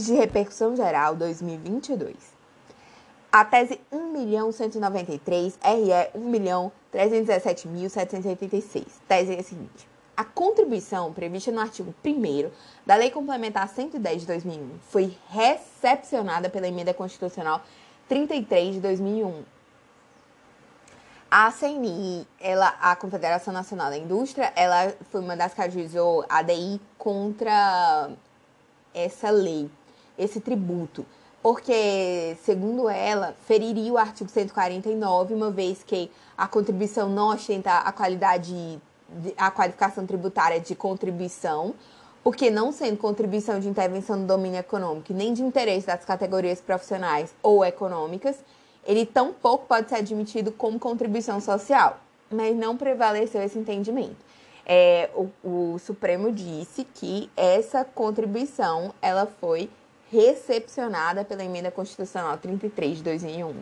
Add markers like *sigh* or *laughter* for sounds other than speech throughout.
de repercussão geral 2022. A tese 1.193 RE 1.317.786. Tese é a seguinte: a contribuição prevista no artigo 1 da Lei Complementar 110 de 2001 foi recepcionada pela Emenda Constitucional 33 de 2001. A CNI, ela, a Confederação Nacional da Indústria, ela foi uma das que ajuizou a DI contra essa lei esse tributo, porque, segundo ela, feriria o artigo 149, uma vez que a contribuição não ostenta a qualidade, a qualificação tributária de contribuição, porque não sendo contribuição de intervenção no domínio econômico nem de interesse das categorias profissionais ou econômicas, ele tampouco pode ser admitido como contribuição social, mas não prevaleceu esse entendimento. É, o, o Supremo disse que essa contribuição ela foi recepcionada pela Emenda Constitucional 33 de 2001.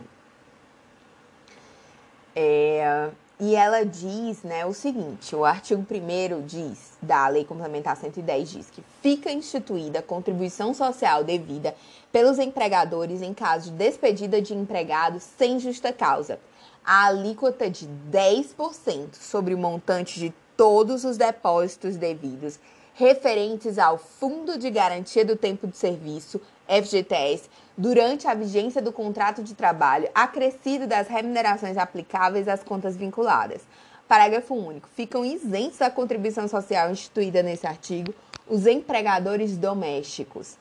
É, e ela diz né, o seguinte: o artigo 1 diz, da Lei Complementar 110, diz que fica instituída contribuição social devida pelos empregadores em caso de despedida de empregado sem justa causa. A alíquota de 10% sobre o montante de todos os depósitos devidos referentes ao Fundo de Garantia do Tempo de Serviço, FGTS, durante a vigência do contrato de trabalho, acrescido das remunerações aplicáveis às contas vinculadas. Parágrafo único. Ficam isentos da contribuição social instituída nesse artigo os empregadores domésticos.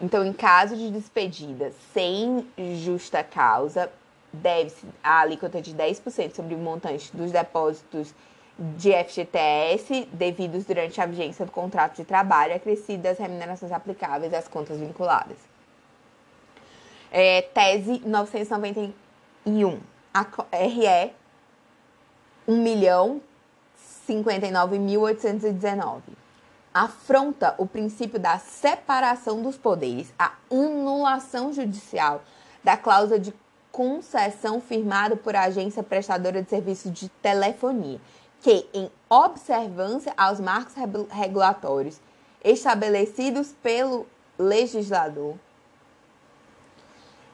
Então, em caso de despedida sem justa causa, deve-se a alíquota de 10% sobre o montante dos depósitos de FGTS devidos durante a vigência do contrato de trabalho acrescido das remunerações aplicáveis às contas vinculadas. É, tese 991. A RE 1.059.819. Afronta o princípio da separação dos poderes, a anulação judicial da cláusula de concessão firmada por agência prestadora de serviços de telefonia que, em observância aos marcos regulatórios estabelecidos pelo legislador,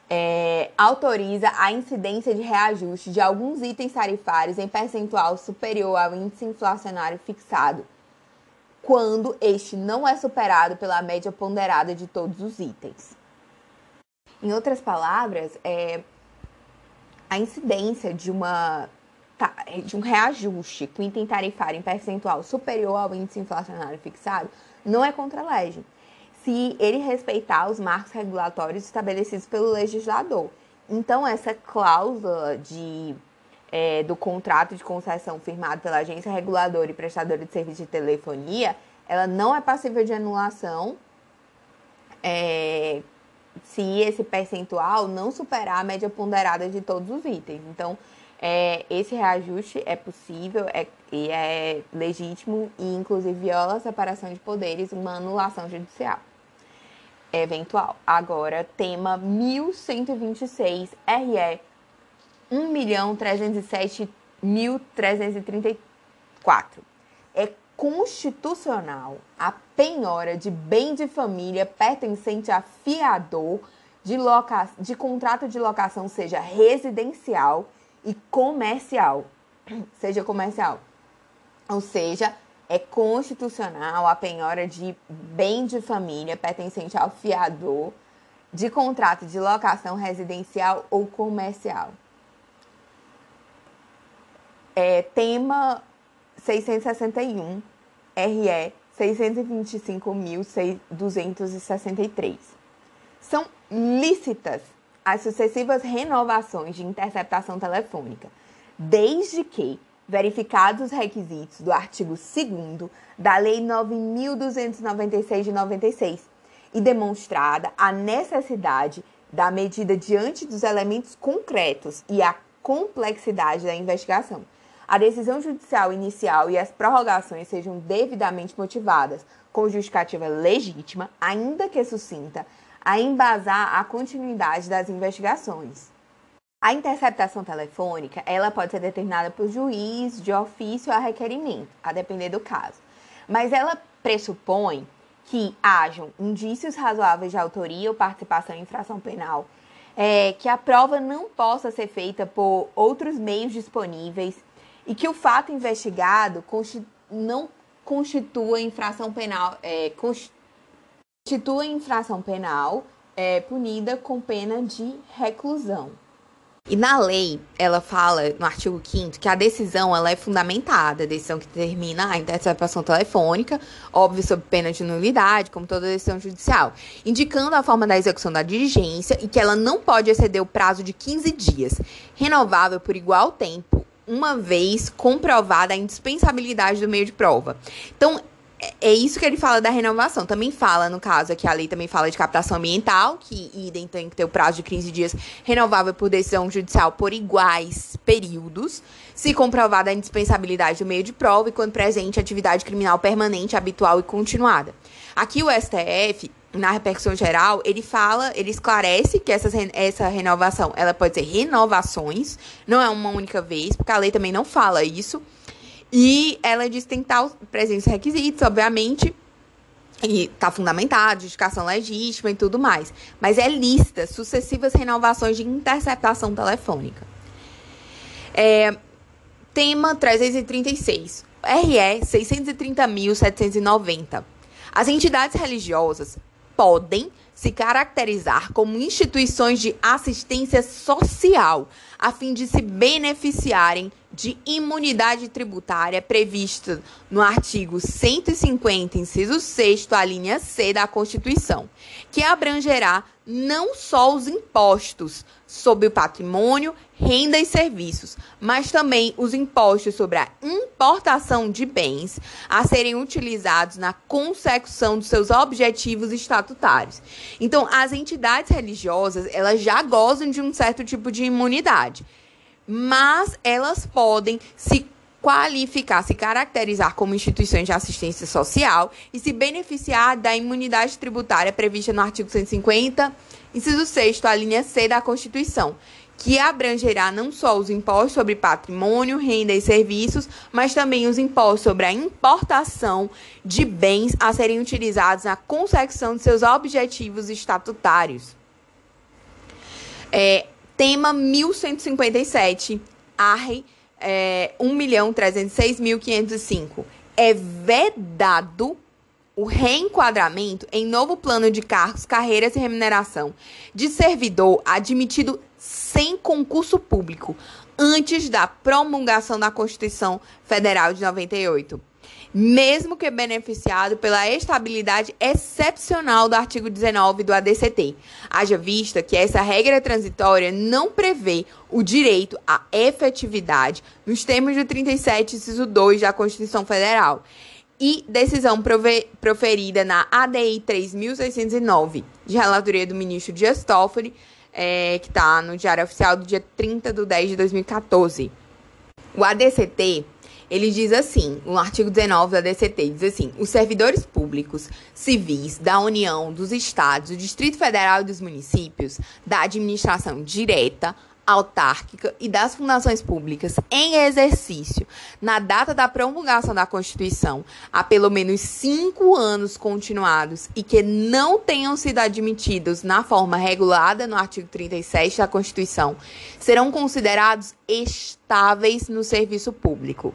é, autoriza a incidência de reajuste de alguns itens tarifários em percentual superior ao índice inflacionário fixado, quando este não é superado pela média ponderada de todos os itens. Em outras palavras, é, a incidência de uma de um reajuste com item tarifário em percentual superior ao índice inflacionário fixado não é contra lei, se ele respeitar os marcos regulatórios estabelecidos pelo legislador. Então, essa cláusula de, é, do contrato de concessão firmado pela agência reguladora e prestadora de serviço de telefonia, ela não é passível de anulação é, se esse percentual não superar a média ponderada de todos os itens. Então, é, esse reajuste é possível é, e é legítimo e, inclusive, viola a separação de poderes, uma anulação judicial eventual. Agora, tema 1126 RE 1.307.334. É constitucional a penhora de bem de família pertencente a fiador de, loca... de contrato de locação, seja residencial e comercial, *clears throat* seja comercial. Ou seja, é constitucional a penhora de bem de família pertencente ao fiador de contrato de locação residencial ou comercial. É, tema 661, RE 625.263. São lícitas as sucessivas renovações de interceptação telefônica, desde que verificados os requisitos do artigo 2 da Lei 9.296 de 96 e demonstrada a necessidade da medida diante dos elementos concretos e a complexidade da investigação. A decisão judicial inicial e as prorrogações sejam devidamente motivadas, com justificativa legítima, ainda que sucinta, a embasar a continuidade das investigações. A interceptação telefônica, ela pode ser determinada por juiz de ofício a requerimento, a depender do caso. Mas ela pressupõe que hajam indícios razoáveis de autoria ou participação em infração penal, é, que a prova não possa ser feita por outros meios disponíveis e que o fato investigado não constitua infração penal, é, constitua infração penal é, punida com pena de reclusão. E na lei, ela fala, no artigo 5 que a decisão ela é fundamentada, a decisão que determina a interceptação telefônica, óbvio, sob pena de nulidade, como toda decisão judicial, indicando a forma da execução da diligência e que ela não pode exceder o prazo de 15 dias, renovável por igual tempo, uma vez comprovada a indispensabilidade do meio de prova. Então, é, é isso que ele fala da renovação. Também fala, no caso aqui, a lei também fala de captação ambiental, que idem tem que ter o prazo de 15 dias renovável por decisão judicial por iguais períodos, se comprovada a indispensabilidade do meio de prova e quando presente atividade criminal permanente, habitual e continuada. Aqui o STF, na repercussão geral, ele fala, ele esclarece que essa essa renovação, ela pode ser renovações, não é uma única vez, porque a lei também não fala isso. E ela diz tem estar presentes requisitos, obviamente, e está fundamentado, justificação legítima e tudo mais. Mas é lista sucessivas renovações de interceptação telefônica. É, tema 336. RE 630.790. As entidades religiosas podem se caracterizar como instituições de assistência social, a fim de se beneficiarem de imunidade tributária prevista no artigo 150, inciso 6, a linha C da Constituição, que abrangerá não só os impostos sobre o patrimônio, renda e serviços, mas também os impostos sobre a importação de bens a serem utilizados na consecução dos seus objetivos estatutários. Então, as entidades religiosas, elas já gozam de um certo tipo de imunidade mas elas podem se qualificar, se caracterizar como instituições de assistência social e se beneficiar da imunidade tributária prevista no artigo 150, inciso 6 a linha C da Constituição, que abrangerá não só os impostos sobre patrimônio, renda e serviços, mas também os impostos sobre a importação de bens a serem utilizados na consecução de seus objetivos estatutários. É, Tema 1157, ARRE é, 1.306.505. É vedado o reenquadramento em novo plano de cargos, carreiras e remuneração de servidor admitido sem concurso público antes da promulgação da Constituição Federal de 98 mesmo que beneficiado pela estabilidade excepcional do artigo 19 do ADCT. Haja vista que essa regra transitória não prevê o direito à efetividade nos termos do 37, inciso 2 da Constituição Federal e decisão proferida na ADI 3609, de relatoria do ministro Dias Toffoli, é, que está no Diário Oficial do dia 30 de 10 de 2014. O ADCT ele diz assim, no artigo 19 da DCT, diz assim: os servidores públicos civis da União, dos estados, do Distrito Federal e dos municípios, da administração direta, autárquica e das fundações públicas em exercício na data da promulgação da Constituição há pelo menos cinco anos continuados e que não tenham sido admitidos na forma regulada no artigo 37 da Constituição serão considerados estáveis no serviço público.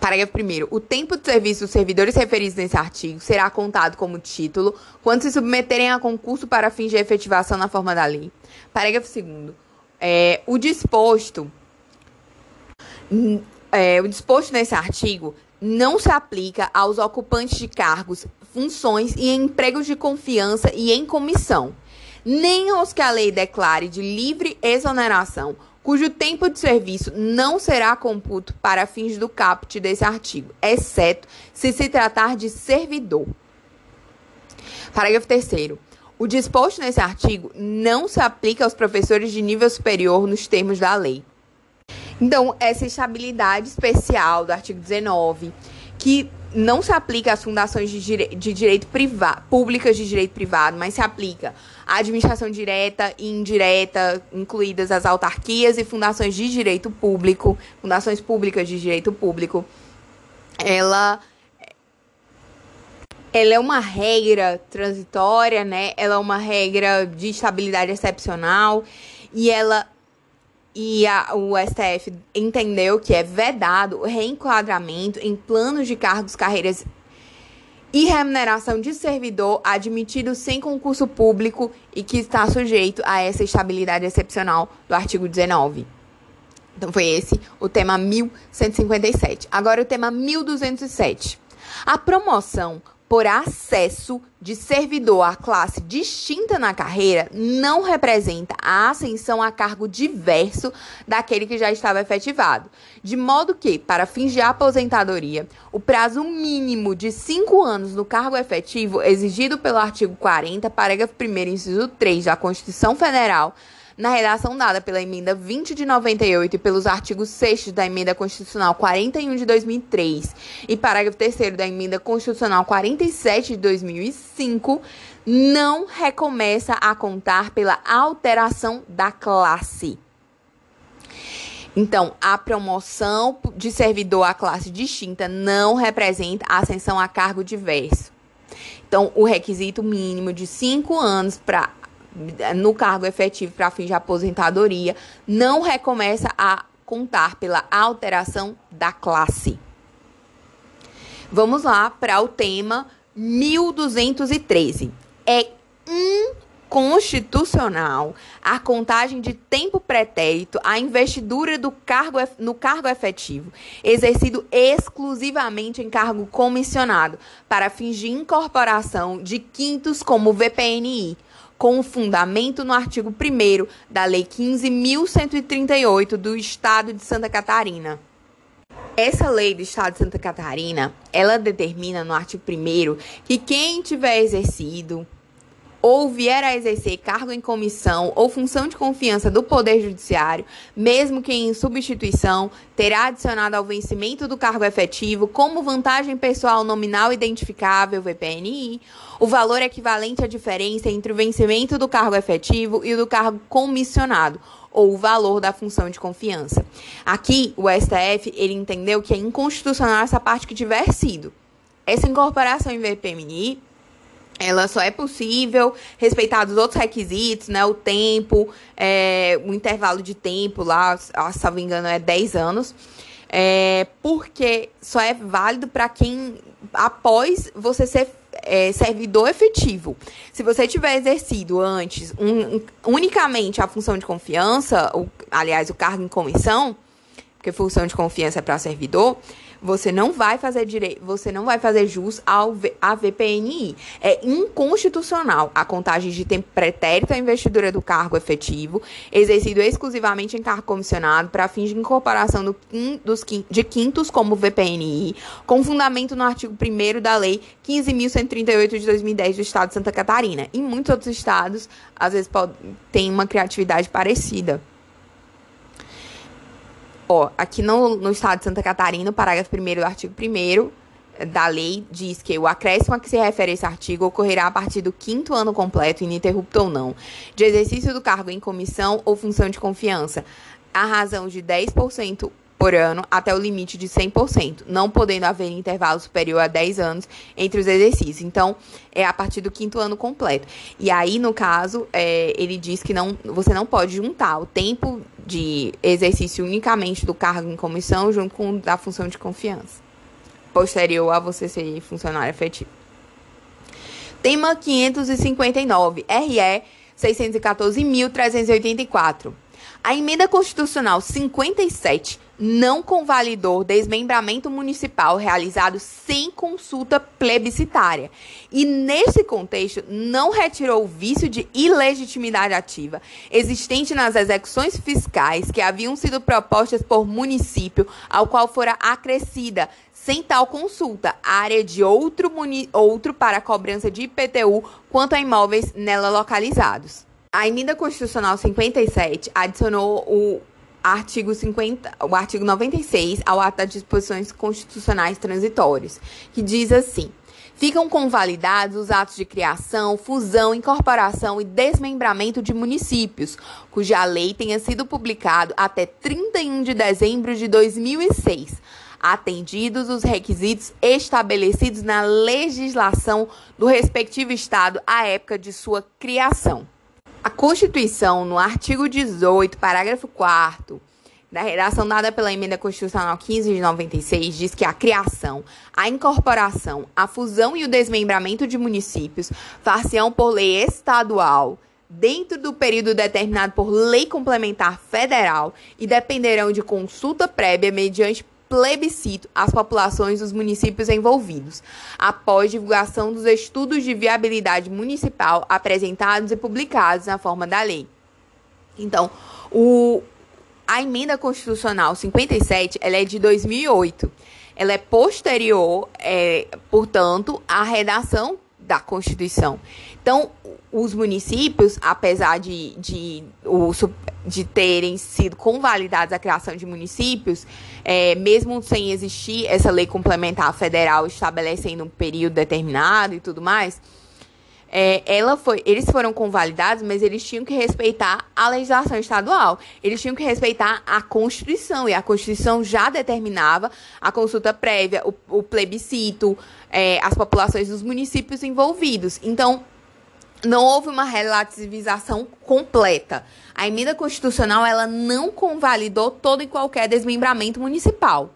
Parágrafo 1. O tempo de serviço dos servidores referidos nesse artigo será contado como título quando se submeterem a concurso para fins de efetivação na forma da lei. Parágrafo 2. É, o disposto. É, o disposto nesse artigo não se aplica aos ocupantes de cargos, funções e empregos de confiança e em comissão, nem aos que a lei declare de livre exoneração cujo tempo de serviço não será computo para fins do caput desse artigo, exceto se se tratar de servidor. Parágrafo 3 o disposto nesse artigo não se aplica aos professores de nível superior nos termos da lei. Então, essa estabilidade especial do artigo 19, que não se aplica às fundações de, dire de direito privado, públicas de direito privado, mas se aplica à administração direta e indireta, incluídas as autarquias e fundações de direito público, fundações públicas de direito público. Ela ela é uma regra transitória, né? Ela é uma regra de estabilidade excepcional e ela e a, o STF entendeu que é vedado o reenquadramento em planos de cargos, carreiras e remuneração de servidor admitido sem concurso público e que está sujeito a essa estabilidade excepcional do artigo 19. Então foi esse o tema 1157. Agora o tema 1207. A promoção por acesso de servidor à classe distinta na carreira não representa a ascensão a cargo diverso daquele que já estava efetivado. De modo que, para fins de aposentadoria, o prazo mínimo de cinco anos no cargo efetivo exigido pelo artigo 40, parágrafo 1, inciso 3 da Constituição Federal na redação dada pela emenda 20 de 98 e pelos artigos 6 da emenda constitucional 41 de 2003 e parágrafo 3 da emenda constitucional 47 de 2005, não recomeça a contar pela alteração da classe. Então, a promoção de servidor à classe distinta não representa ascensão a cargo diverso. Então, o requisito mínimo de cinco anos para no cargo efetivo para fins de aposentadoria, não recomeça a contar pela alteração da classe. Vamos lá para o tema 1213. É inconstitucional a contagem de tempo pretérito à investidura do cargo no cargo efetivo, exercido exclusivamente em cargo comissionado, para fins de incorporação de quintos como VPNI, com fundamento no artigo 1 da Lei 15.138 do Estado de Santa Catarina. Essa lei do Estado de Santa Catarina, ela determina no artigo 1 que quem tiver exercido ou vier a exercer cargo em comissão ou função de confiança do Poder Judiciário, mesmo que em substituição, terá adicionado ao vencimento do cargo efetivo, como vantagem pessoal nominal identificável, VPNI, o valor equivalente à diferença entre o vencimento do cargo efetivo e o do cargo comissionado, ou o valor da função de confiança. Aqui, o STF, ele entendeu que é inconstitucional essa parte que tiver sido. Essa incorporação em VPNI ela só é possível respeitados os outros requisitos, né? O tempo, é, o intervalo de tempo lá, se não me engano, é 10 anos. É, porque só é válido para quem, após você ser é, servidor efetivo. Se você tiver exercido antes um, unicamente a função de confiança, o, aliás, o cargo em comissão, porque função de confiança é para servidor, você não vai fazer direito, você não vai fazer jus ao a VPNI. É inconstitucional a contagem de tempo pretérito à investidura do cargo efetivo, exercido exclusivamente em cargo comissionado para fins de incorporação do, dos, de quintos como VPNI, com fundamento no artigo 1 da Lei 15.138 de 2010 do Estado de Santa Catarina. Em muitos outros estados, às vezes, tem uma criatividade parecida. Ó, aqui no, no estado de Santa Catarina, o parágrafo 1 do artigo 1 da lei diz que o acréscimo a que se refere esse artigo ocorrerá a partir do quinto ano completo, ininterrupto ou não, de exercício do cargo em comissão ou função de confiança, a razão de 10% por ano até o limite de 100%, não podendo haver intervalo superior a 10 anos entre os exercícios. Então, é a partir do quinto ano completo. E aí, no caso, é, ele diz que não, você não pode juntar o tempo de exercício unicamente do cargo em comissão junto com da função de confiança, posterior a você ser funcionário efetivo. Tema 559, RE 614.384. A emenda constitucional 57 não convalidou desmembramento municipal realizado sem consulta plebiscitária. E, nesse contexto, não retirou o vício de ilegitimidade ativa existente nas execuções fiscais que haviam sido propostas por município ao qual fora acrescida, sem tal consulta, a área de outro, outro para cobrança de IPTU quanto a imóveis nela localizados. A emenda constitucional 57 adicionou o artigo 50, o artigo 96 ao ato das disposições constitucionais transitórias, que diz assim: ficam convalidados os atos de criação, fusão, incorporação e desmembramento de municípios, cuja lei tenha sido publicado até 31 de dezembro de 2006, atendidos os requisitos estabelecidos na legislação do respectivo Estado à época de sua criação. A Constituição, no artigo 18, parágrafo 4 da redação dada pela Emenda Constitucional 15 de 96, diz que a criação, a incorporação, a fusão e o desmembramento de municípios far-se-ão por lei estadual dentro do período determinado por lei complementar federal e dependerão de consulta prévia mediante plebiscito às populações dos municípios envolvidos, após divulgação dos estudos de viabilidade municipal apresentados e publicados na forma da lei. Então, o, a emenda constitucional 57 ela é de 2008. Ela é posterior, é, portanto, à redação da Constituição. Então, os municípios, apesar de, de, de terem sido convalidados a criação de municípios, é, mesmo sem existir essa lei complementar federal estabelecendo um período determinado e tudo mais, é, ela foi, eles foram convalidados, mas eles tinham que respeitar a legislação estadual. Eles tinham que respeitar a Constituição. E a Constituição já determinava a consulta prévia, o, o plebiscito, é, as populações dos municípios envolvidos. Então, não houve uma relativização completa. A emenda constitucional ela não convalidou todo e qualquer desmembramento municipal.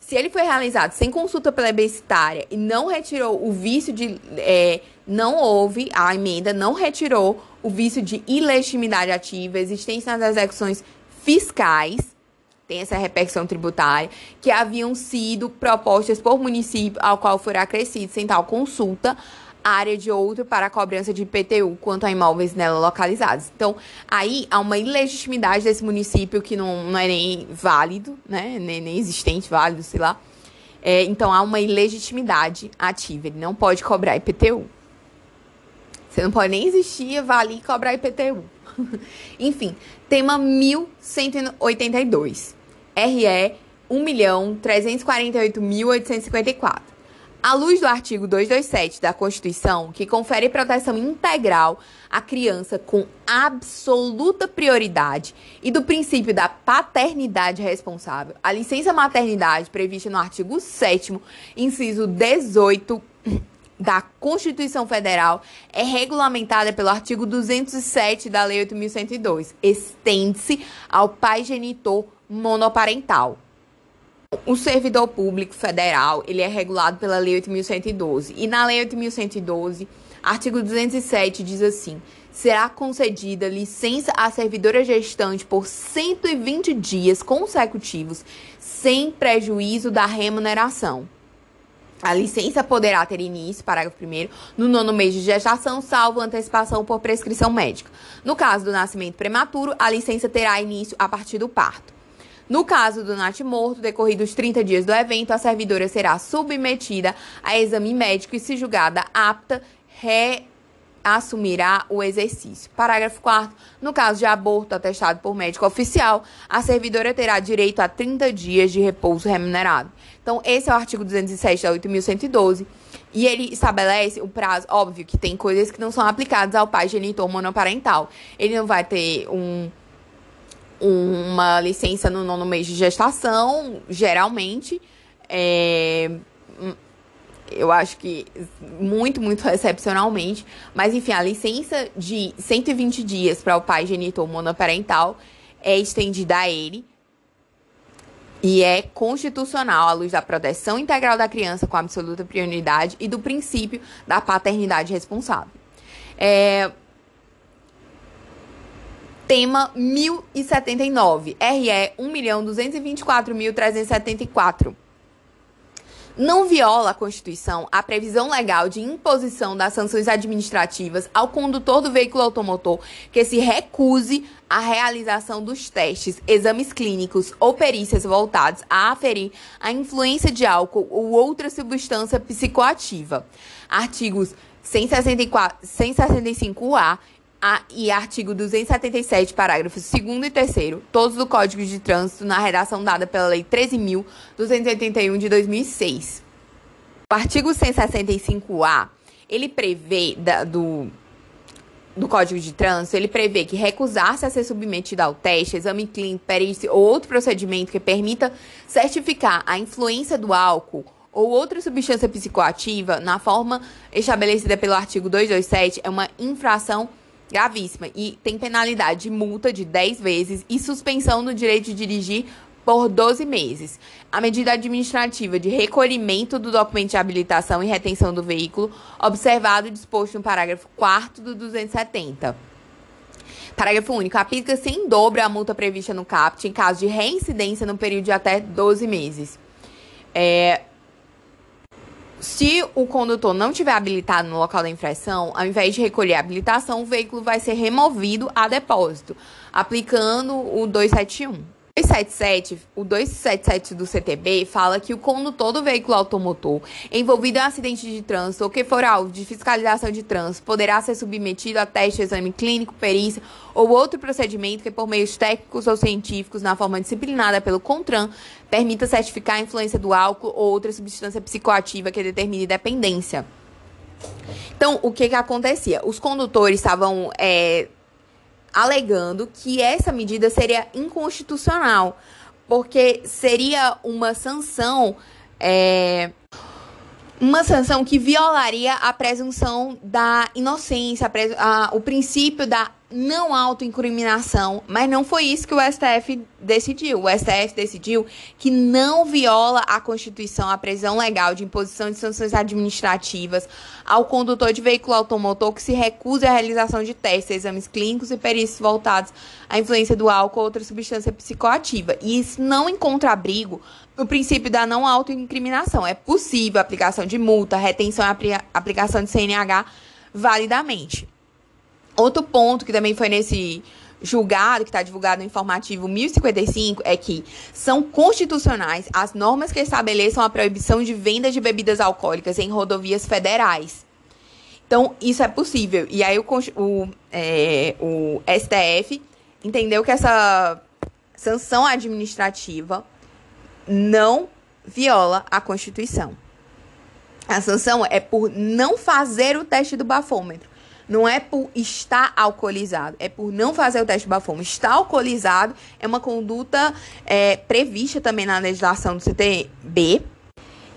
Se ele foi realizado sem consulta plebiscitária e não retirou o vício de. É, não houve, a emenda não retirou o vício de ilegitimidade ativa, existência nas execuções fiscais, tem essa repercussão tributária, que haviam sido propostas por município ao qual for acrescido sem tal consulta, área de outro para a cobrança de IPTU quanto a imóveis nela localizados. Então, aí há uma ilegitimidade desse município que não, não é nem válido, né? Nem, nem existente, válido, sei lá. É, então, há uma ilegitimidade ativa. Ele não pode cobrar IPTU. Você não pode nem existir, valer e cobrar IPTU. *laughs* Enfim, tema 1182. RE 1.348.854. À luz do artigo 227 da Constituição, que confere proteção integral à criança com absoluta prioridade, e do princípio da paternidade responsável, a licença maternidade prevista no artigo 7, inciso 18 da Constituição Federal é regulamentada pelo artigo 207 da Lei 8.102. Estende-se ao pai genitor monoparental. O servidor público federal, ele é regulado pela Lei 8.112. E na Lei 8.112, artigo 207 diz assim: será concedida licença à servidora gestante por 120 dias consecutivos, sem prejuízo da remuneração. A licença poderá ter início, parágrafo 1 no nono mês de gestação, salvo antecipação por prescrição médica. No caso do nascimento prematuro, a licença terá início a partir do parto. No caso do morto, decorridos 30 dias do evento, a servidora será submetida a exame médico e, se julgada apta, reassumirá o exercício. Parágrafo 4 No caso de aborto atestado por médico oficial, a servidora terá direito a 30 dias de repouso remunerado. Então, esse é o artigo 207 da 8.112. E ele estabelece o prazo, óbvio que tem coisas que não são aplicadas ao pai genitor monoparental. Ele não vai ter um uma licença no nono mês de gestação, geralmente. É, eu acho que muito, muito excepcionalmente. Mas, enfim, a licença de 120 dias para o pai genitor monoparental é estendida a ele. E é constitucional à luz da proteção integral da criança com absoluta prioridade e do princípio da paternidade responsável. É, Tema 1079, RE 1.224.374. Não viola a Constituição a previsão legal de imposição das sanções administrativas ao condutor do veículo automotor que se recuse à realização dos testes, exames clínicos ou perícias voltados a aferir a influência de álcool ou outra substância psicoativa. Artigos 164, 165A a, e artigo 277, parágrafos 2 e 3, todos do Código de Trânsito, na redação dada pela Lei 13.281 de 2006. O artigo 165-A, ele prevê da, do, do Código de Trânsito, ele prevê que recusar-se a ser submetido ao teste, exame clínico, perícia ou outro procedimento que permita certificar a influência do álcool ou outra substância psicoativa na forma estabelecida pelo artigo 227 é uma infração gravíssima e tem penalidade de multa de 10 vezes e suspensão do direito de dirigir por 12 meses. A medida administrativa de recolhimento do documento de habilitação e retenção do veículo, observado e disposto no parágrafo 4 do 270. Parágrafo único. Aplica-se em dobro a multa prevista no CAPT em caso de reincidência no período de até 12 meses. É, se o condutor não tiver habilitado no local da infração, ao invés de recolher a habilitação, o veículo vai ser removido a depósito, aplicando o 271. 277, o 277 do CTB fala que o condutor do veículo automotor envolvido em um acidente de trânsito ou que for alvo de fiscalização de trânsito poderá ser submetido a teste, exame clínico, perícia ou outro procedimento que, por meios técnicos ou científicos, na forma disciplinada pelo CONTRAN, permita certificar a influência do álcool ou outra substância psicoativa que determine dependência. Então, o que que acontecia? Os condutores estavam é, alegando que essa medida seria inconstitucional, porque seria uma sanção. É, uma sanção que violaria a presunção da inocência, a, a, o princípio da não autoincriminação, mas não foi isso que o STF decidiu. O STF decidiu que não viola a Constituição a previsão legal de imposição de sanções administrativas ao condutor de veículo automotor que se recuse à realização de testes, exames clínicos e perícias voltados à influência do álcool ou outra substância psicoativa. E isso não encontra abrigo no princípio da não autoincriminação. É possível a aplicação de multa, retenção e aplicação de CNH validamente. Outro ponto que também foi nesse julgado, que está divulgado no informativo 1055, é que são constitucionais as normas que estabeleçam a proibição de venda de bebidas alcoólicas em rodovias federais. Então, isso é possível. E aí o, o, é, o STF entendeu que essa sanção administrativa não viola a Constituição. A sanção é por não fazer o teste do bafômetro. Não é por estar alcoolizado, é por não fazer o teste de bafômetro. Estar alcoolizado é uma conduta é, prevista também na legislação do CTB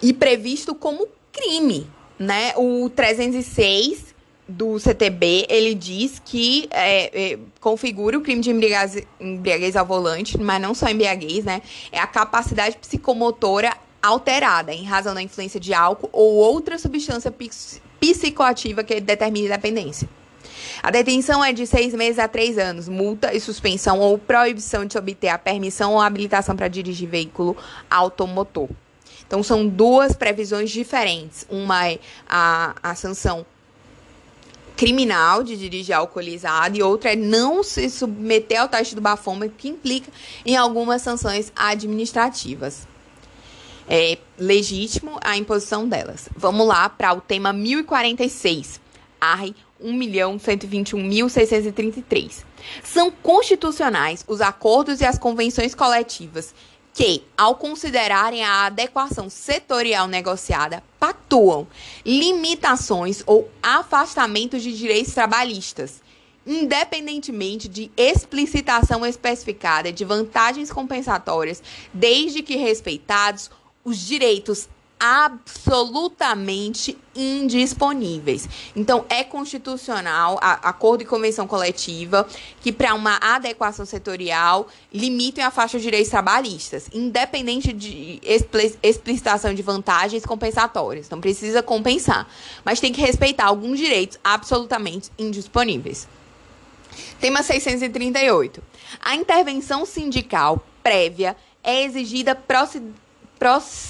e previsto como crime, né? O 306 do CTB, ele diz que é, é, configura o crime de embriaguez, embriaguez ao volante, mas não só embriaguez, né? É a capacidade psicomotora alterada em razão da influência de álcool ou outra substância psicoativa que determine dependência. A detenção é de seis meses a três anos, multa e suspensão ou proibição de obter a permissão ou habilitação para dirigir veículo automotor. Então, são duas previsões diferentes. Uma é a, a sanção criminal de dirigir alcoolizado e outra é não se submeter ao teste do bafômetro, que implica em algumas sanções administrativas é legítimo a imposição delas. Vamos lá para o tema 1046. ARRE 1.121.633. São constitucionais os acordos e as convenções coletivas que, ao considerarem a adequação setorial negociada, pactuam limitações ou afastamentos de direitos trabalhistas, independentemente de explicitação especificada de vantagens compensatórias, desde que respeitados os direitos absolutamente indisponíveis. Então, é constitucional a, acordo e convenção coletiva que, para uma adequação setorial, limitem a faixa de direitos trabalhistas, independente de explicitação de vantagens compensatórias. Então, precisa compensar, mas tem que respeitar alguns direitos absolutamente indisponíveis. Tema 638. A intervenção sindical prévia é exigida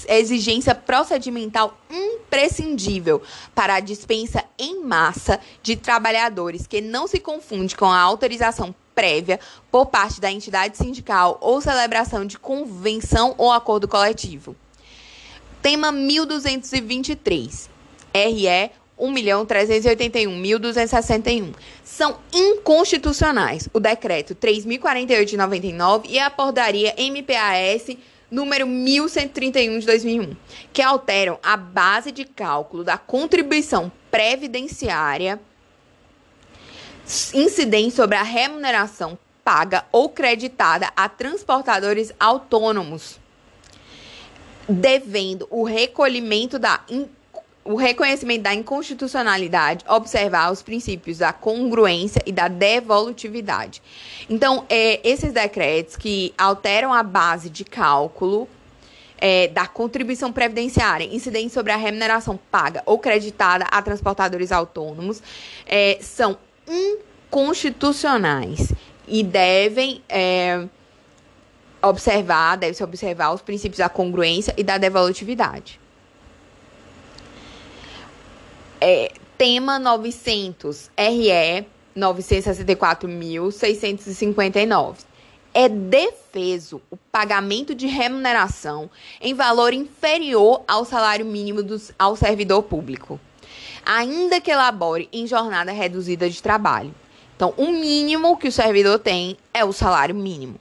exigência procedimental imprescindível para a dispensa em massa de trabalhadores que não se confunde com a autorização prévia por parte da entidade sindical ou celebração de convenção ou acordo coletivo. Tema 1223. RE 1.381.261. São inconstitucionais o decreto 3.048 de 99 e a portaria MPAS número 1131 de 2001, que alteram a base de cálculo da contribuição previdenciária incidem sobre a remuneração paga ou creditada a transportadores autônomos, devendo o recolhimento da o reconhecimento da inconstitucionalidade, observar os princípios da congruência e da devolutividade. Então, é, esses decretos que alteram a base de cálculo é, da contribuição previdenciária incidente sobre a remuneração paga ou creditada a transportadores autônomos é, são inconstitucionais e devem é, observar, deve-se observar os princípios da congruência e da devolutividade. É, tema 900 RE 964.659. É defeso o pagamento de remuneração em valor inferior ao salário mínimo do, ao servidor público, ainda que elabore em jornada reduzida de trabalho. Então, o mínimo que o servidor tem é o salário mínimo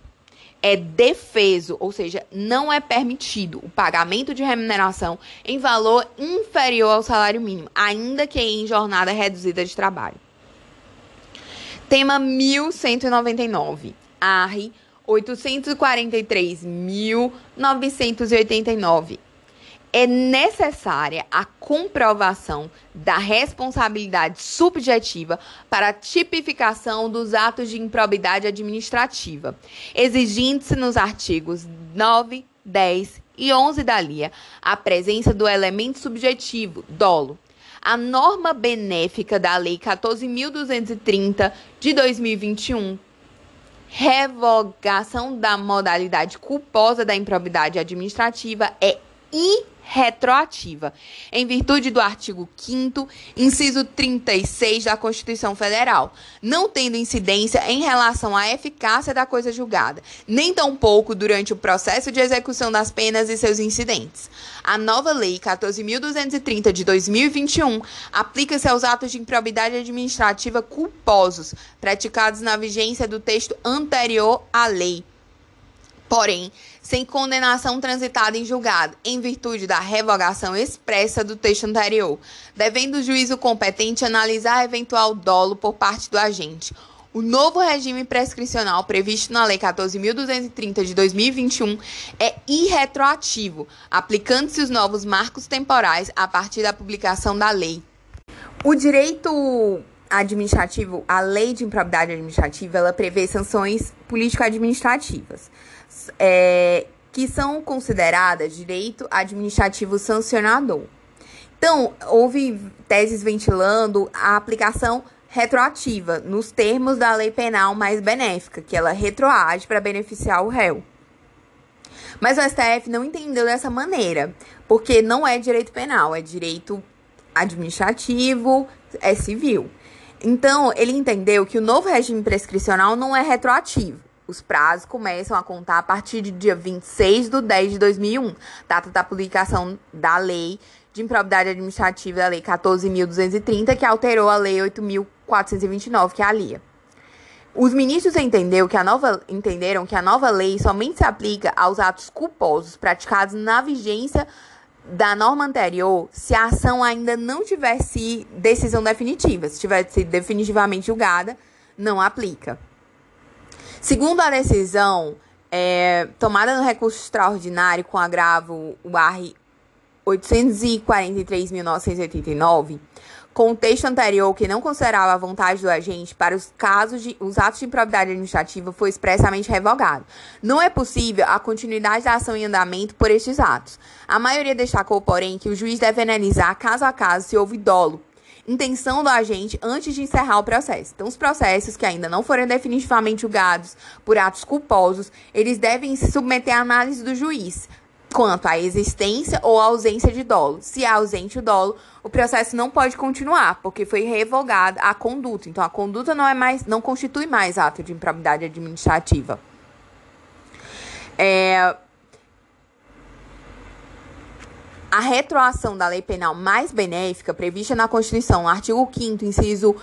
é defeso, ou seja, não é permitido o pagamento de remuneração em valor inferior ao salário mínimo, ainda que em jornada reduzida de trabalho. Tema 1199. ARRE 843.989 é necessária a comprovação da responsabilidade subjetiva para a tipificação dos atos de improbidade administrativa, exigindo-se nos artigos 9, 10 e 11 da LIA a presença do elemento subjetivo, dolo. A norma benéfica da Lei 14.230 de 2021 revogação da modalidade culposa da improbidade administrativa é retroativa, em virtude do artigo 5 inciso 36 da Constituição Federal, não tendo incidência em relação à eficácia da coisa julgada, nem tampouco durante o processo de execução das penas e seus incidentes. A nova Lei 14.230 de 2021 aplica-se aos atos de improbidade administrativa culposos praticados na vigência do texto anterior à lei porém, sem condenação transitada em julgado, em virtude da revogação expressa do texto anterior, devendo o juízo competente analisar eventual dolo por parte do agente. O novo regime prescricional previsto na Lei 14.230 de 2021 é irretroativo, aplicando-se os novos marcos temporais a partir da publicação da lei. O direito administrativo, a lei de improbidade administrativa, ela prevê sanções político-administrativas é, que são consideradas direito administrativo sancionador. Então, houve teses ventilando a aplicação retroativa nos termos da lei penal mais benéfica, que ela retroage para beneficiar o réu. Mas o STF não entendeu dessa maneira, porque não é direito penal, é direito administrativo, é civil. Então, ele entendeu que o novo regime prescricional não é retroativo. Os prazos começam a contar a partir do dia 26 de 10 de 2001, data da publicação da lei de improbidade administrativa da lei 14.230, que alterou a lei 8.429, que é a LIA. Os ministros entendeu que a nova, entenderam que a nova lei somente se aplica aos atos culposos praticados na vigência da norma anterior se a ação ainda não tivesse decisão definitiva. Se tivesse definitivamente julgada, não aplica. Segundo a decisão é, tomada no recurso extraordinário com agravo AR 843.989, com o texto anterior que não considerava a vontade do agente para os casos de os atos de improbidade administrativa foi expressamente revogado. Não é possível a continuidade da ação em andamento por estes atos. A maioria destacou, porém, que o juiz deve analisar caso a caso se houve dolo intenção do agente antes de encerrar o processo. Então, os processos que ainda não foram definitivamente julgados por atos culposos, eles devem se submeter à análise do juiz quanto à existência ou ausência de dolo. Se é ausente o dolo, o processo não pode continuar, porque foi revogada a conduta. Então, a conduta não é mais, não constitui mais ato de improbidade administrativa. É, a retroação da lei penal mais benéfica prevista na Constituição, artigo 5 inciso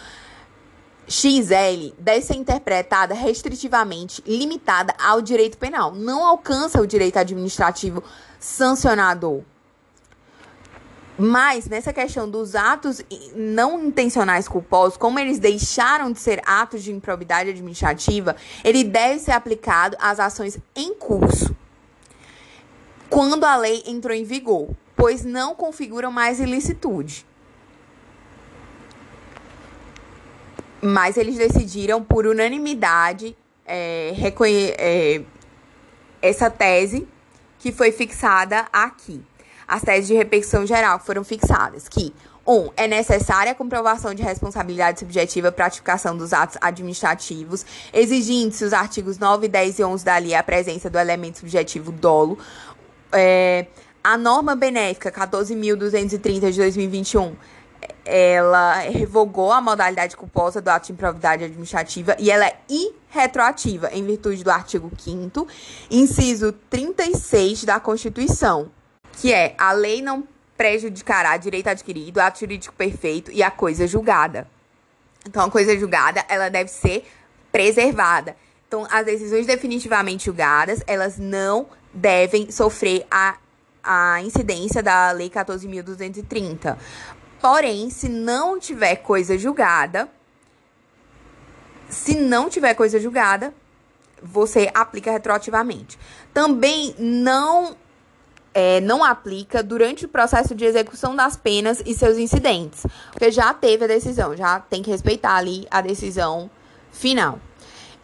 XL, deve ser interpretada restritivamente, limitada ao direito penal. Não alcança o direito administrativo sancionador. Mas nessa questão dos atos não intencionais culposos, como eles deixaram de ser atos de improbidade administrativa, ele deve ser aplicado às ações em curso quando a lei entrou em vigor, pois não configuram mais ilicitude. Mas eles decidiram por unanimidade é, reconhecer é, essa tese que foi fixada aqui as teses de repercussão geral foram fixadas, que 1. Um, é necessária a comprovação de responsabilidade subjetiva para a ratificação dos atos administrativos, exigindo-se os artigos 9, 10 e 11 da lei a presença do elemento subjetivo dolo. É, a norma benéfica 14.230 de 2021 ela revogou a modalidade culposa do ato de improvidade administrativa e ela é irretroativa em virtude do artigo 5 inciso 36 da Constituição que é a lei não prejudicará direito adquirido, ato jurídico perfeito e a coisa julgada. Então, a coisa julgada, ela deve ser preservada. Então, as decisões definitivamente julgadas, elas não devem sofrer a, a incidência da Lei 14.230. Porém, se não tiver coisa julgada, se não tiver coisa julgada, você aplica retroativamente. Também não é, não aplica durante o processo de execução das penas e seus incidentes. Porque já teve a decisão, já tem que respeitar ali a decisão final.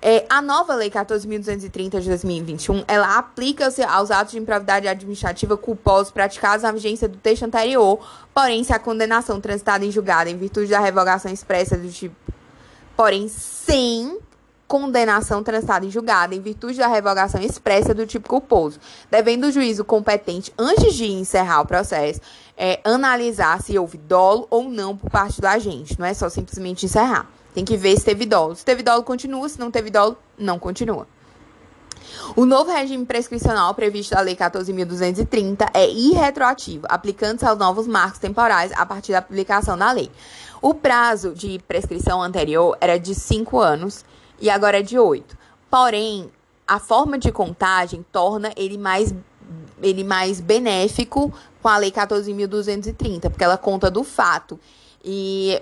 É, a nova Lei 14.230 de 2021, ela aplica-se aos atos de improvidade administrativa culposos praticados na vigência do texto anterior, porém, se a condenação transitada em julgado em virtude da revogação expressa do tipo, porém, sem condenação transitada em julgado em virtude da revogação expressa do tipo culposo, devendo o juízo competente, antes de encerrar o processo, é, analisar se houve dolo ou não por parte do agente. Não é só simplesmente encerrar. Tem que ver se teve dolo. Se teve dolo, continua. Se não teve dolo, não continua. O novo regime prescricional previsto da Lei 14.230 é irretroativo, aplicando-se aos novos marcos temporais a partir da publicação da lei. O prazo de prescrição anterior era de cinco anos e agora é de 8. Porém, a forma de contagem torna ele mais, ele mais benéfico com a Lei 14.230, porque ela conta do fato. E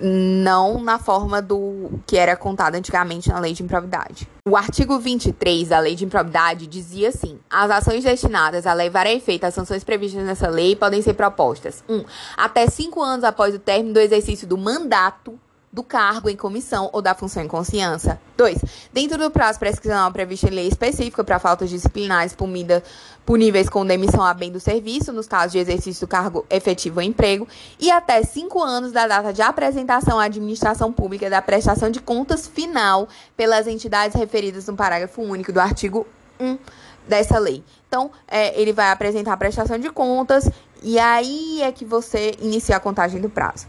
não na forma do que era contado antigamente na lei de improvidade. O artigo 23 da lei de improvidade dizia assim: as ações destinadas a levar a efeito as sanções previstas nessa lei podem ser propostas: 1. Um, até cinco anos após o término do exercício do mandato do cargo em comissão ou da função em consciência. 2. Dentro do prazo prescricional previsto em lei específica para faltas disciplinares punida, puníveis com demissão a bem do serviço, nos casos de exercício do cargo efetivo ou emprego, e até 5 anos da data de apresentação à administração pública da prestação de contas final pelas entidades referidas no parágrafo único do artigo 1 dessa lei. Então, é, ele vai apresentar a prestação de contas e aí é que você inicia a contagem do prazo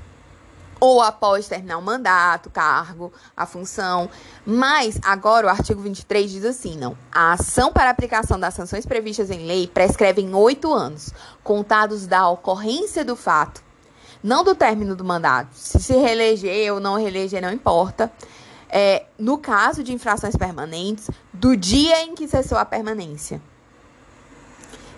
ou após terminar o mandato, cargo, a função. Mas agora o artigo 23 diz assim, não. A ação para aplicação das sanções previstas em lei prescreve em oito anos, contados da ocorrência do fato, não do término do mandato. Se se reeleger ou não reeleger, não importa. É, no caso de infrações permanentes, do dia em que cessou a permanência.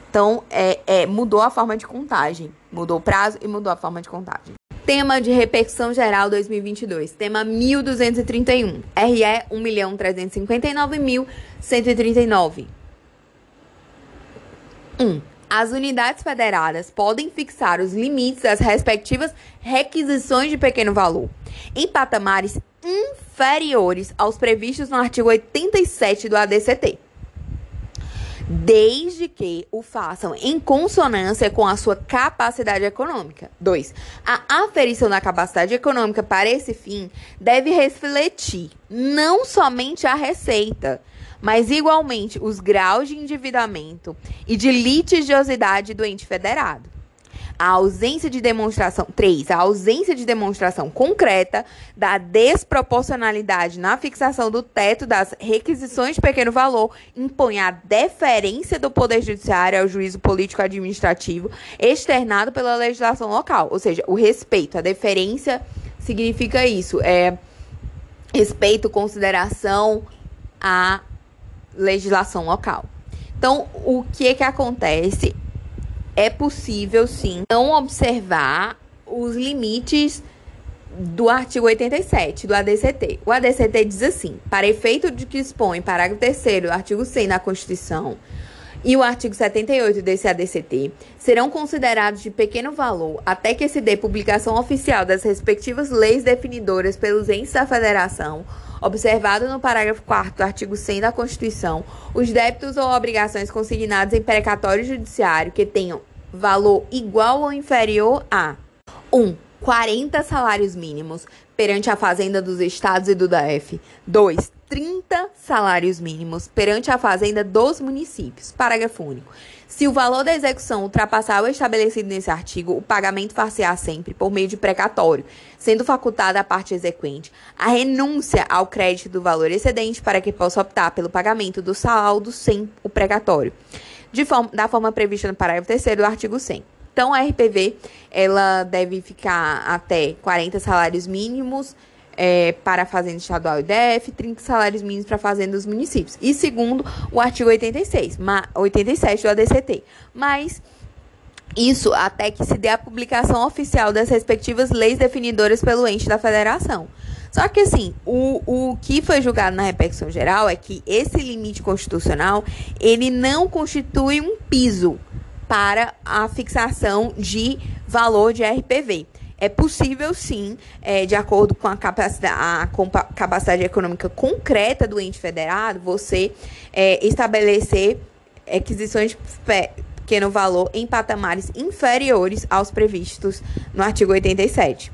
Então, é, é, mudou a forma de contagem. Mudou o prazo e mudou a forma de contagem. Tema de repercussão geral 2022. Tema 1231. RE 1.359.139. 1. As unidades federadas podem fixar os limites das respectivas requisições de pequeno valor em patamares inferiores aos previstos no artigo 87 do ADCT desde que o façam em consonância com a sua capacidade econômica. 2. A aferição da capacidade econômica para esse fim deve refletir não somente a receita, mas igualmente os graus de endividamento e de litigiosidade do ente federado a ausência de demonstração. 3. A ausência de demonstração concreta da desproporcionalidade na fixação do teto das requisições de pequeno valor impõe a deferência do Poder Judiciário ao juízo político-administrativo externado pela legislação local. Ou seja, o respeito, a deferência significa isso. É respeito, consideração à legislação local. Então, o que que acontece é possível sim não observar os limites do artigo 87 do ADCT. O ADCT diz assim: para efeito de que expõe parágrafo 3 do artigo 100 da Constituição e o artigo 78 desse ADCT, serão considerados de pequeno valor até que se dê publicação oficial das respectivas leis definidoras pelos entes da Federação, observado no parágrafo 4 do artigo 100 da Constituição, os débitos ou obrigações consignados em precatório judiciário que tenham valor igual ou inferior a 1. Um, 40 salários mínimos perante a Fazenda dos Estados e do DF. 2. 30 salários mínimos perante a Fazenda dos municípios. Parágrafo único. Se o valor da execução ultrapassar o estabelecido nesse artigo, o pagamento far-se-á sempre por meio de precatório, sendo facultada à parte exequente a renúncia ao crédito do valor excedente para que possa optar pelo pagamento do saldo sem o precatório, forma, da forma prevista no parágrafo 3 do artigo 100. Então, a RPV ela deve ficar até 40 salários mínimos é, para a Fazenda Estadual e DF, 30 salários mínimos para a Fazenda dos municípios. E segundo o artigo 86, 87 do ADCT. Mas isso até que se dê a publicação oficial das respectivas leis definidoras pelo ente da federação. Só que assim, o, o que foi julgado na repercussão geral é que esse limite constitucional, ele não constitui um piso para a fixação de valor de RPV. É possível, sim, é, de acordo com a capacidade, a capacidade econômica concreta do ente federado, você é, estabelecer aquisições de pequeno valor em patamares inferiores aos previstos no artigo 87.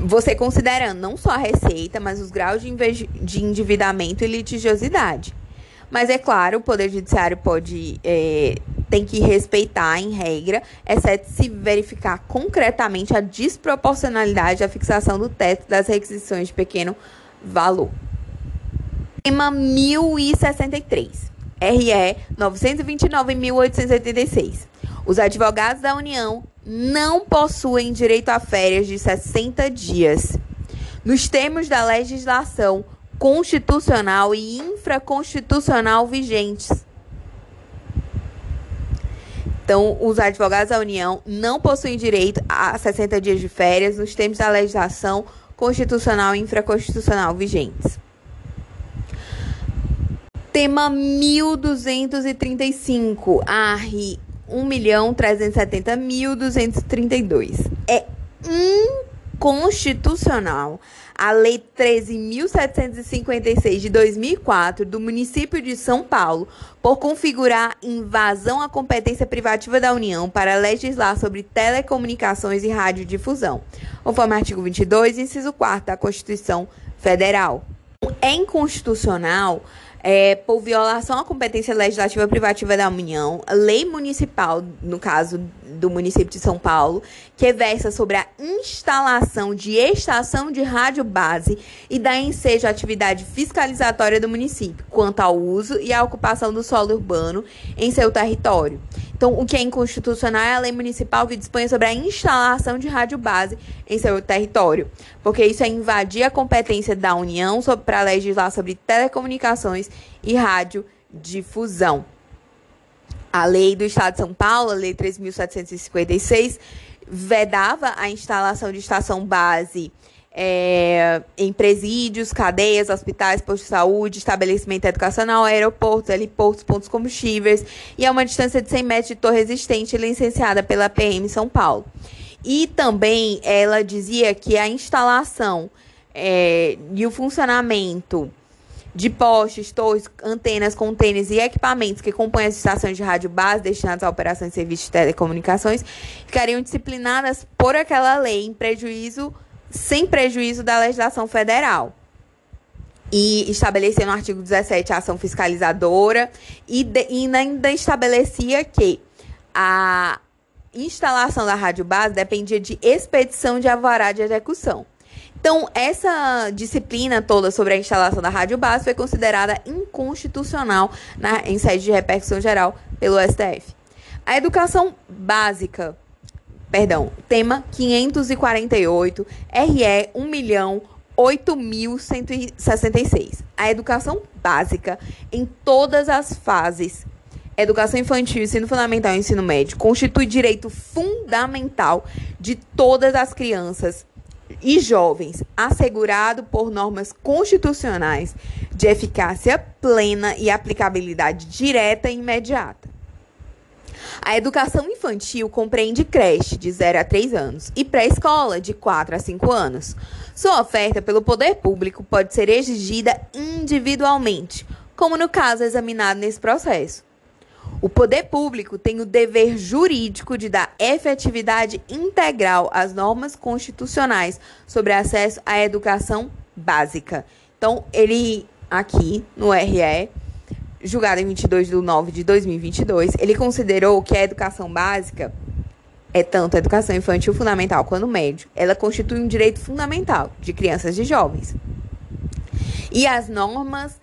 Você considerando não só a receita, mas os graus de, endividamento e litigiosidade. Mas é claro, o Poder Judiciário pode é, tem que respeitar em regra, exceto se verificar concretamente a desproporcionalidade da fixação do teto das requisições de pequeno valor. Tema 1063, RE 929.886. Os advogados da União não possuem direito a férias de 60 dias. Nos termos da legislação constitucional e infraconstitucional vigentes. Então, os advogados da União não possuem direito a 60 dias de férias nos termos da legislação constitucional e infraconstitucional vigentes. Tema 1235, ARRI 1.370.232. É inconstitucional a Lei 13.756 de 2004 do município de São Paulo por configurar invasão à competência privativa da União para legislar sobre telecomunicações e radiodifusão, conforme artigo 22, inciso 4 da Constituição Federal. É inconstitucional é, por violação à competência legislativa privativa da União, lei municipal, no caso do município de São Paulo, que versa sobre a instalação de estação de rádio base e da ensejo à atividade fiscalizatória do município, quanto ao uso e à ocupação do solo urbano em seu território. Então, o que é inconstitucional é a lei municipal que dispõe sobre a instalação de rádio base em seu território, porque isso é invadir a competência da União para legislar sobre telecomunicações e radiodifusão. A lei do Estado de São Paulo, a lei 3.756, vedava a instalação de estação base é, em presídios, cadeias, hospitais, postos de saúde, estabelecimento educacional, aeroportos, heliportos, pontos combustíveis e a uma distância de 100 metros de torre existente licenciada pela PM São Paulo. E também ela dizia que a instalação é, e o funcionamento de postes, torres, antenas, contêineres e equipamentos que compõem as estações de rádio base destinadas à operação de serviços de telecomunicações ficariam disciplinadas por aquela lei em prejuízo sem prejuízo da legislação federal. E estabelecia no artigo 17 a ação fiscalizadora e, de, e ainda estabelecia que a instalação da rádio base dependia de expedição de alvará de execução. Então, essa disciplina toda sobre a instalação da rádio base foi considerada inconstitucional na, em sede de repercussão geral pelo STF. A educação básica perdão, tema 548, RE 1 milhão 8.166. A educação básica em todas as fases educação infantil, ensino fundamental e ensino médio constitui direito fundamental de todas as crianças e jovens, assegurado por normas constitucionais de eficácia plena e aplicabilidade direta e imediata. A educação infantil compreende creche de 0 a 3 anos e pré-escola de 4 a 5 anos. Sua oferta pelo poder público pode ser exigida individualmente, como no caso examinado nesse processo. O poder público tem o dever jurídico de dar efetividade integral às normas constitucionais sobre acesso à educação básica. Então, ele aqui no RE, julgado em 22 de nove de 2022, ele considerou que a educação básica é tanto a educação infantil fundamental quanto médio. Ela constitui um direito fundamental de crianças e jovens. E as normas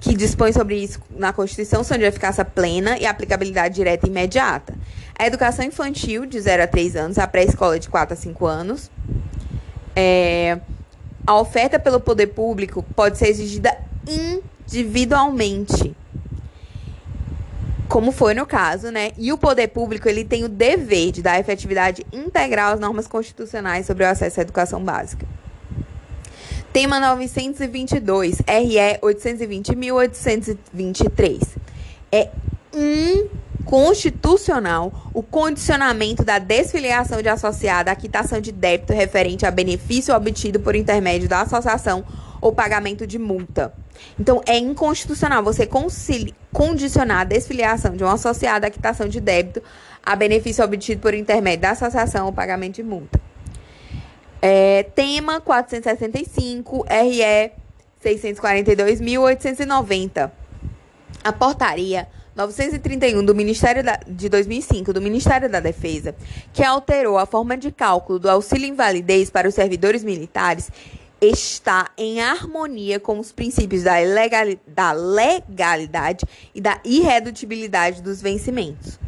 que dispõe sobre isso na Constituição são de eficácia plena e aplicabilidade direta e imediata. A educação infantil, de 0 a 3 anos, a pré-escola de 4 a 5 anos. É, a oferta pelo poder público pode ser exigida individualmente, como foi no caso, né? E o poder público ele tem o dever de dar efetividade integral às normas constitucionais sobre o acesso à educação básica. Tema 922, RE 820.823. É inconstitucional o condicionamento da desfiliação de associada à quitação de débito referente a benefício obtido por intermédio da associação ou pagamento de multa. Então, é inconstitucional você condicionar a desfiliação de um associado à quitação de débito a benefício obtido por intermédio da associação ou pagamento de multa. É, tema 465, RE 642.890. A portaria 931 do Ministério da, de 2005 do Ministério da Defesa, que alterou a forma de cálculo do auxílio invalidez para os servidores militares, está em harmonia com os princípios da, da legalidade e da irredutibilidade dos vencimentos.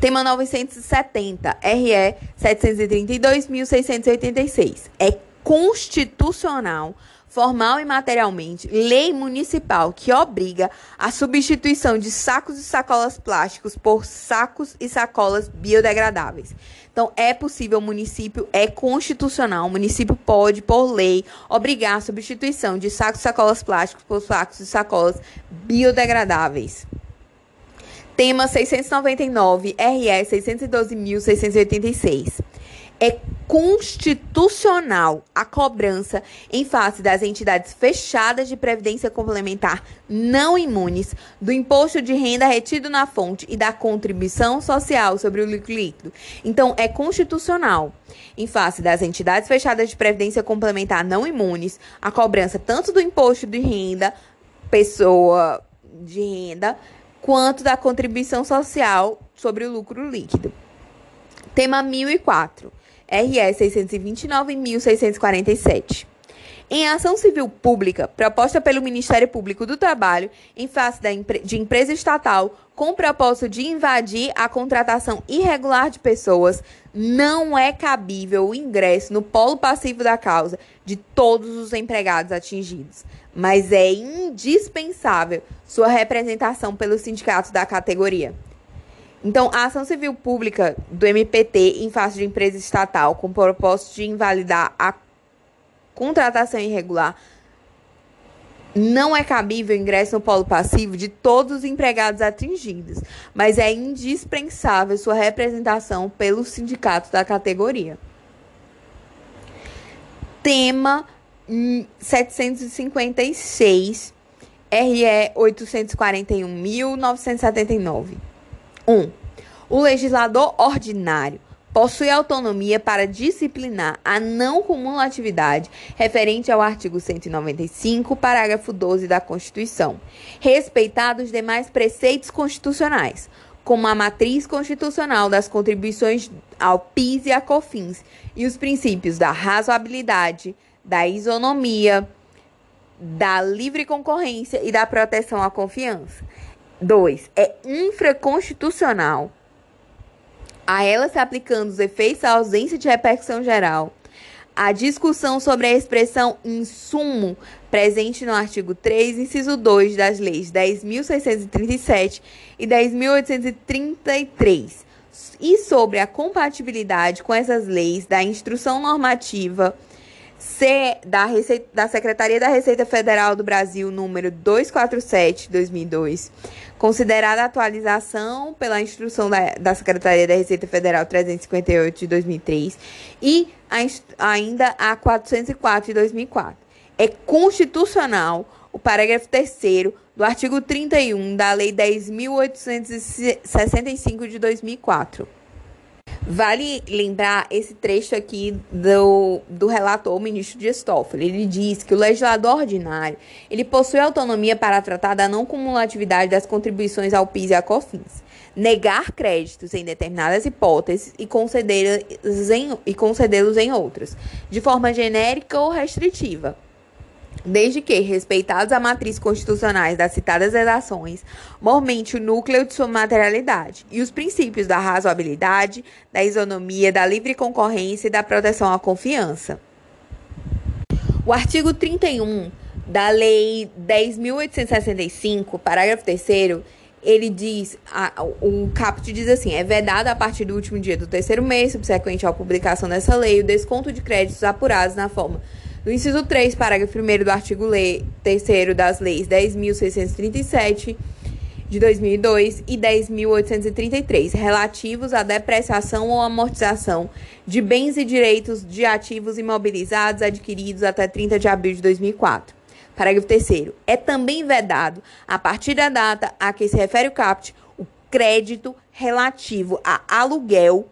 Tema 970, RE 732.686. É constitucional, formal e materialmente, lei municipal que obriga a substituição de sacos e sacolas plásticos por sacos e sacolas biodegradáveis. Então, é possível, o município é constitucional, o município pode, por lei, obrigar a substituição de sacos e sacolas plásticos por sacos e sacolas biodegradáveis. Tema 699, RE 612.686. É constitucional a cobrança em face das entidades fechadas de previdência complementar não imunes do imposto de renda retido na fonte e da contribuição social sobre o lucro líquido. Então, é constitucional em face das entidades fechadas de previdência complementar não imunes a cobrança tanto do imposto de renda pessoa de renda quanto da contribuição social sobre o lucro líquido. Tema 1004, RS 629 e 1647. Em ação civil pública proposta pelo Ministério Público do Trabalho em face de empresa estatal com o propósito de invadir a contratação irregular de pessoas, não é cabível o ingresso no polo passivo da causa de todos os empregados atingidos, mas é indispensável sua representação pelos sindicatos da categoria. Então, a ação civil pública do MPT em face de empresa estatal com propósito de invalidar a contratação irregular não é cabível o ingresso no polo passivo de todos os empregados atingidos, mas é indispensável sua representação pelos sindicatos da categoria. Tema 756 RE 841.979. 1. O legislador ordinário possui autonomia para disciplinar a não cumulatividade referente ao artigo 195, parágrafo 12 da Constituição, respeitados os demais preceitos constitucionais, como a matriz constitucional das contribuições ao PIS e à COFINS e os princípios da razoabilidade, da isonomia, da livre concorrência e da proteção à confiança. 2. É infraconstitucional. A ela se aplicando os efeitos da ausência de repercussão geral, a discussão sobre a expressão insumo presente no artigo 3, inciso 2 das leis 10.637 e 10.833 e sobre a compatibilidade com essas leis da instrução normativa C da, Receita, da Secretaria da Receita Federal do Brasil, número 247, 2002, considerada a atualização pela instrução da, da Secretaria da Receita Federal 358 de 2003 e a, ainda a 404 de 2004. É constitucional o parágrafo 3 do artigo 31 da Lei 10.865 de 2004 Vale lembrar esse trecho aqui do, do relator, o ministro Dias Toffoli. Ele diz que o legislador ordinário ele possui autonomia para tratar da não cumulatividade das contribuições ao PIS e à COFINS, negar créditos em determinadas hipóteses e concedê-los em, e concedê-los em outras, de forma genérica ou restritiva desde que, respeitados a matriz constitucionais das citadas redações, mormente o núcleo de sua materialidade e os princípios da razoabilidade, da isonomia, da livre concorrência e da proteção à confiança. O artigo 31 da Lei 10.865, parágrafo 3 ele diz, a, o caput diz assim, é vedado a partir do último dia do terceiro mês, subsequente à publicação dessa lei, o desconto de créditos apurados na forma no inciso 3, parágrafo 1 do artigo 3 das leis 10.637 de 2002 e 10.833, relativos à depreciação ou amortização de bens e direitos de ativos imobilizados adquiridos até 30 de abril de 2004. Parágrafo 3 É também vedado, a partir da data a que se refere o CAPT, o crédito relativo a aluguel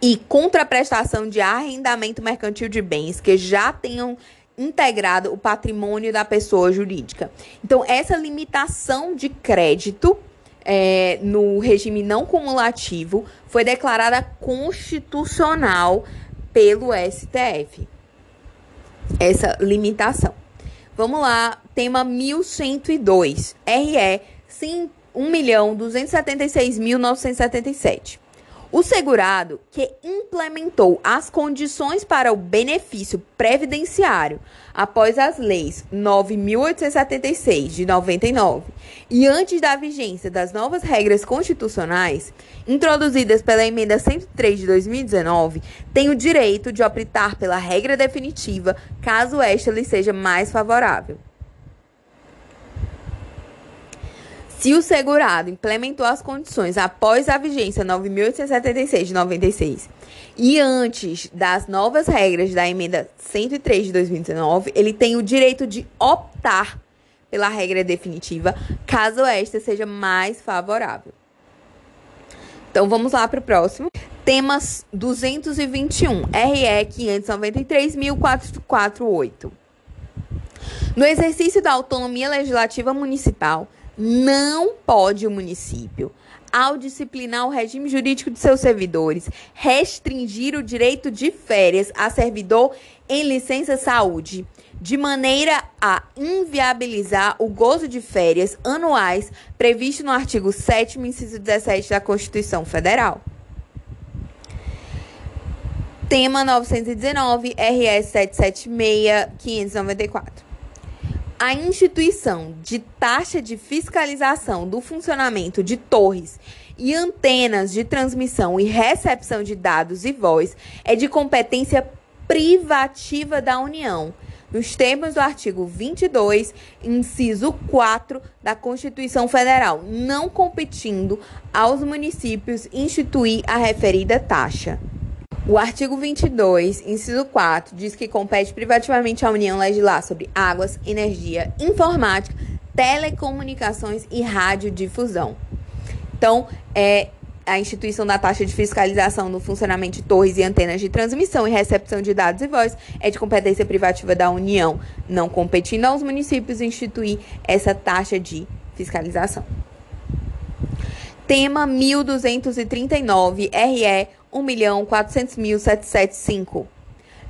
e contraprestação de arrendamento mercantil de bens que já tenham integrado o patrimônio da pessoa jurídica. Então, essa limitação de crédito é, no regime não cumulativo foi declarada constitucional pelo STF. Essa limitação. Vamos lá, tema 1102, RE 1.276.977. O segurado que implementou as condições para o benefício previdenciário após as leis 9.876 de 99 e antes da vigência das novas regras constitucionais introduzidas pela emenda 103 de 2019 tem o direito de optar pela regra definitiva caso esta lhe seja mais favorável. Se o segurado implementou as condições após a vigência 9.876 de 96 e antes das novas regras da emenda 103 de 2019, ele tem o direito de optar pela regra definitiva, caso esta seja mais favorável. Então vamos lá para o próximo. Temas 221, RE 593.448. No exercício da autonomia legislativa municipal, não pode o município, ao disciplinar o regime jurídico de seus servidores, restringir o direito de férias a servidor em licença saúde, de maneira a inviabilizar o gozo de férias anuais previsto no artigo 7 inciso 17 da Constituição Federal. Tema 919, RS 776 594 a instituição de taxa de fiscalização do funcionamento de torres e antenas de transmissão e recepção de dados e voz é de competência privativa da União, nos termos do artigo 22, inciso 4 da Constituição Federal, não competindo aos municípios instituir a referida taxa. O artigo 22, inciso 4, diz que compete privativamente à União legislar sobre águas, energia, informática, telecomunicações e radiodifusão. Então, é a instituição da taxa de fiscalização no funcionamento de torres e antenas de transmissão e recepção de dados e voz é de competência privativa da União, não competindo aos municípios instituir essa taxa de fiscalização. Tema 1239, RE 1.400.775.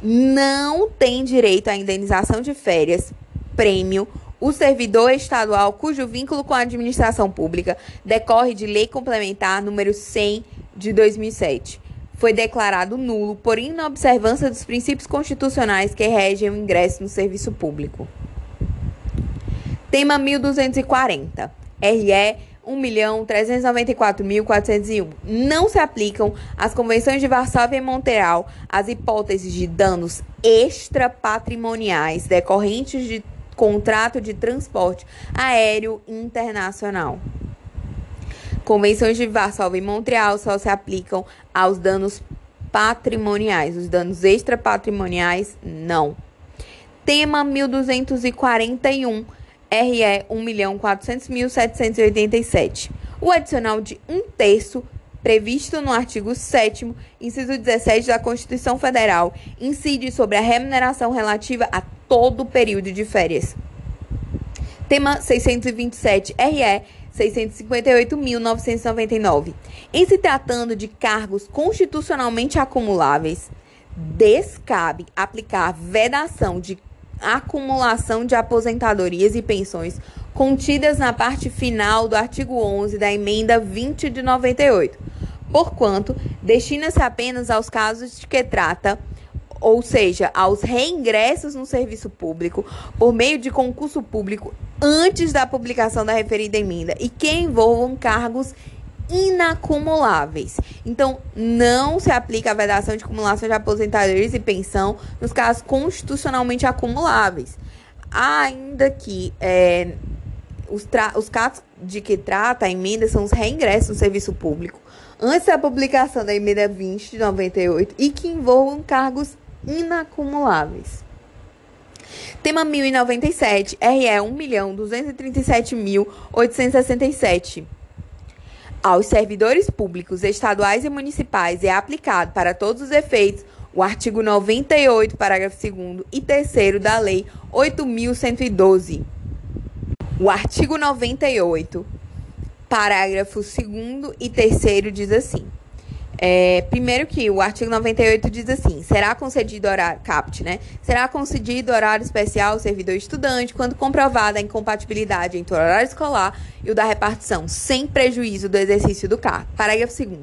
Não tem direito à indenização de férias, prêmio, o servidor estadual cujo vínculo com a administração pública decorre de lei complementar número 100 de 2007, foi declarado nulo por inobservância dos princípios constitucionais que regem o ingresso no serviço público. Tema 1240. RE 1.394.401. Não se aplicam às convenções de Varsóvia e Montreal as hipóteses de danos extrapatrimoniais decorrentes de contrato de transporte aéreo internacional. Convenções de Varsóvia e Montreal só se aplicam aos danos patrimoniais. Os danos extrapatrimoniais, não. Tema 1241 RE 1.400.787. O adicional de um terço previsto no artigo 7 inciso 17 da Constituição Federal, incide sobre a remuneração relativa a todo o período de férias. Tema 627 RE 658.999. Em se tratando de cargos constitucionalmente acumuláveis, descabe aplicar vedação de acumulação de aposentadorias e pensões contidas na parte final do artigo 11 da emenda 20 de 98, porquanto destina-se apenas aos casos de que trata, ou seja, aos reingressos no serviço público por meio de concurso público antes da publicação da referida emenda e que envolvam cargos inacumuláveis. Então, não se aplica a vedação de acumulação de aposentadorias e pensão nos casos constitucionalmente acumuláveis. Ainda que é, os, os casos de que trata a emenda são os reingressos no serviço público antes da publicação da emenda 20 de 98 e que envolvam cargos inacumuláveis. Tema 1097, RE 1.237.867 aos servidores públicos estaduais e municipais é aplicado para todos os efeitos o artigo 98, parágrafo 2 e 3 da Lei 8.112. O artigo 98, parágrafo 2 e 3 diz assim: é, primeiro que o artigo 98 diz assim: será concedido horário CAPT, né? Será concedido horário especial ao servidor estudante quando comprovada a incompatibilidade entre o horário escolar e o da repartição, sem prejuízo do exercício do cargo. Parágrafo 2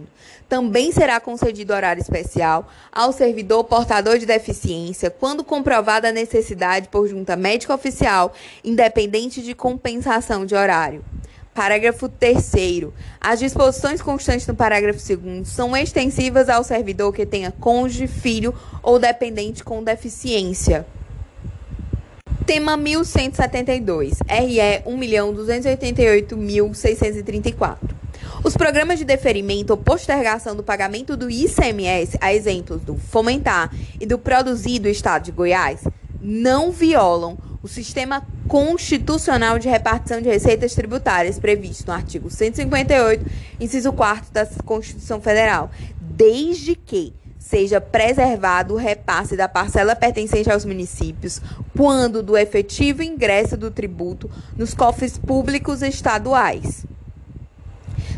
Também será concedido horário especial ao servidor portador de deficiência quando comprovada a necessidade por junta médica oficial, independente de compensação de horário. Parágrafo 3. As disposições constantes no parágrafo 2 são extensivas ao servidor que tenha cônjuge, filho ou dependente com deficiência. Tema 1172, RE 1.288.634. Os programas de deferimento ou postergação do pagamento do ICMS, a exemplos do Fomentar e do Produzir do Estado de Goiás, não violam o sistema constitucional de repartição de receitas tributárias previsto no artigo 158, inciso 4 da Constituição Federal, desde que seja preservado o repasse da parcela pertencente aos municípios quando do efetivo ingresso do tributo nos cofres públicos estaduais.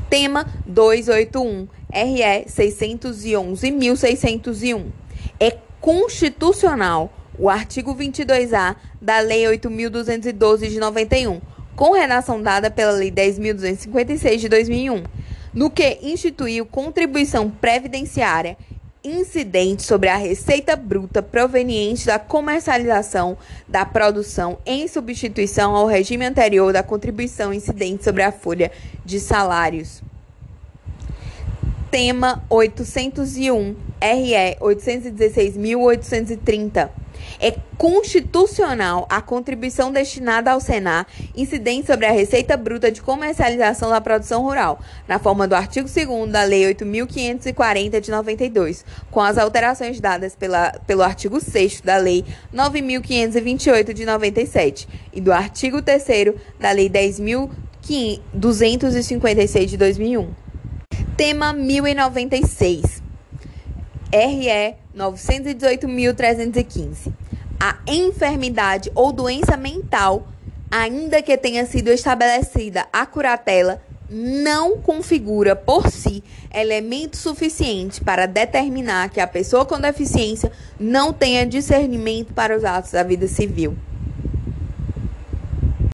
Tema 281, RE 611.601. É constitucional o artigo 22A da Lei 8.212 de 91, com redação dada pela Lei 10.256 de 2001, no que instituiu contribuição previdenciária incidente sobre a receita bruta proveniente da comercialização da produção em substituição ao regime anterior da contribuição incidente sobre a folha de salários. Tema 801 RE 816.830 é constitucional a contribuição destinada ao Senar incidente sobre a receita bruta de comercialização da produção rural, na forma do artigo 2 da Lei 8.540 de 92, com as alterações dadas pela, pelo artigo 6 da Lei 9.528 de 97 e do artigo 3 da Lei 10.256 de 2001. Tema 1096. RE 918.315 a enfermidade ou doença mental, ainda que tenha sido estabelecida a curatela, não configura por si elemento suficiente para determinar que a pessoa com deficiência não tenha discernimento para os atos da vida civil.